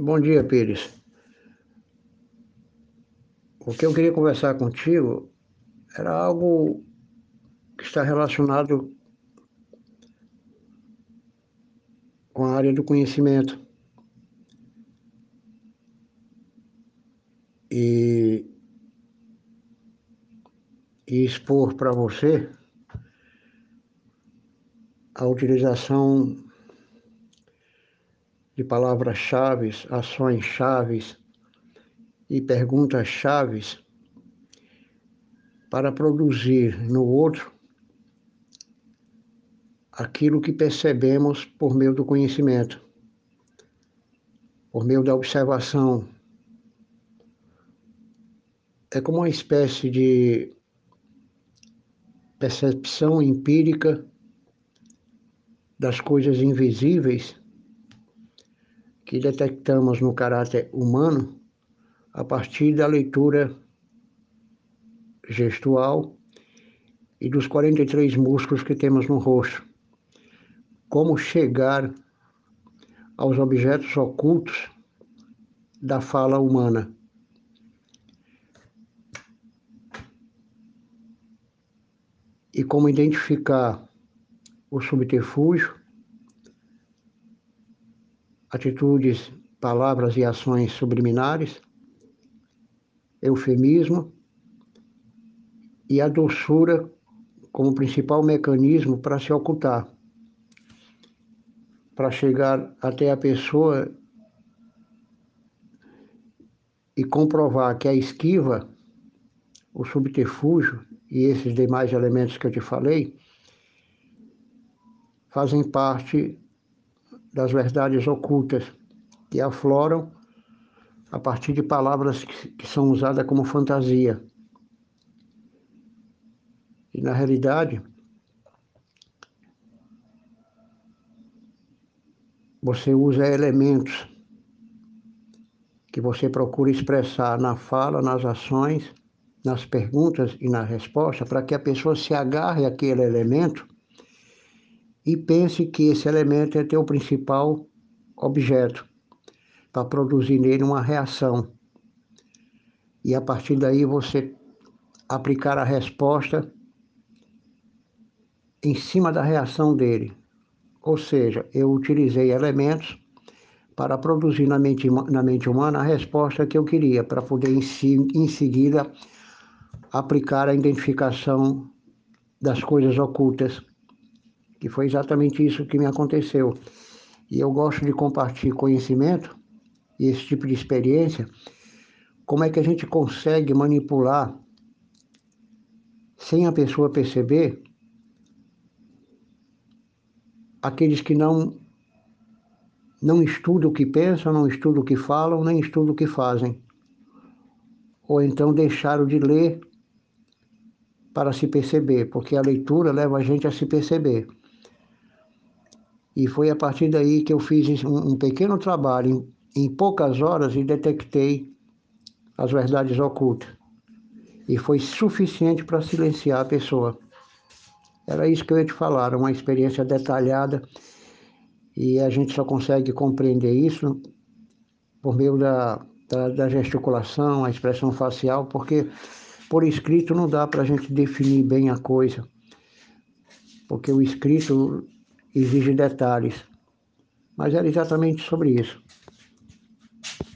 Bom dia, Pires. O que eu queria conversar contigo era algo que está relacionado com a área do conhecimento. E, e expor para você a utilização de palavras-chave, ações-chave e perguntas-chave para produzir no outro aquilo que percebemos por meio do conhecimento, por meio da observação. É como uma espécie de percepção empírica das coisas invisíveis que detectamos no caráter humano a partir da leitura gestual e dos 43 músculos que temos no rosto. Como chegar aos objetos ocultos da fala humana. E como identificar o subterfúgio atitudes, palavras e ações subliminares, eufemismo e a doçura como principal mecanismo para se ocultar, para chegar até a pessoa e comprovar que a esquiva, o subterfúgio e esses demais elementos que eu te falei fazem parte das verdades ocultas que afloram a partir de palavras que são usadas como fantasia. E na realidade, você usa elementos que você procura expressar na fala, nas ações, nas perguntas e na resposta, para que a pessoa se agarre àquele elemento e pense que esse elemento é teu principal objeto para produzir nele uma reação. E a partir daí você aplicar a resposta em cima da reação dele. Ou seja, eu utilizei elementos para produzir na mente, na mente humana a resposta que eu queria, para poder em, si, em seguida aplicar a identificação das coisas ocultas que foi exatamente isso que me aconteceu. E eu gosto de compartilhar conhecimento e esse tipo de experiência, como é que a gente consegue manipular sem a pessoa perceber aqueles que não não estudam o que pensam, não estudam o que falam, nem estudam o que fazem. Ou então deixaram de ler para se perceber, porque a leitura leva a gente a se perceber. E foi a partir daí que eu fiz um, um pequeno trabalho em, poucas horas e detectei as verdades ocultas. E foi suficiente para silenciar a pessoa. Era isso que eu ia te falar, uma experiência detalhada e a gente só consegue compreender isso por meio da, da, da gesticulação, a expressão facial, porque por escrito não dá para a gente definir bem a coisa, porque o escrito exige detalhes. Mas era exatamente sobre isso.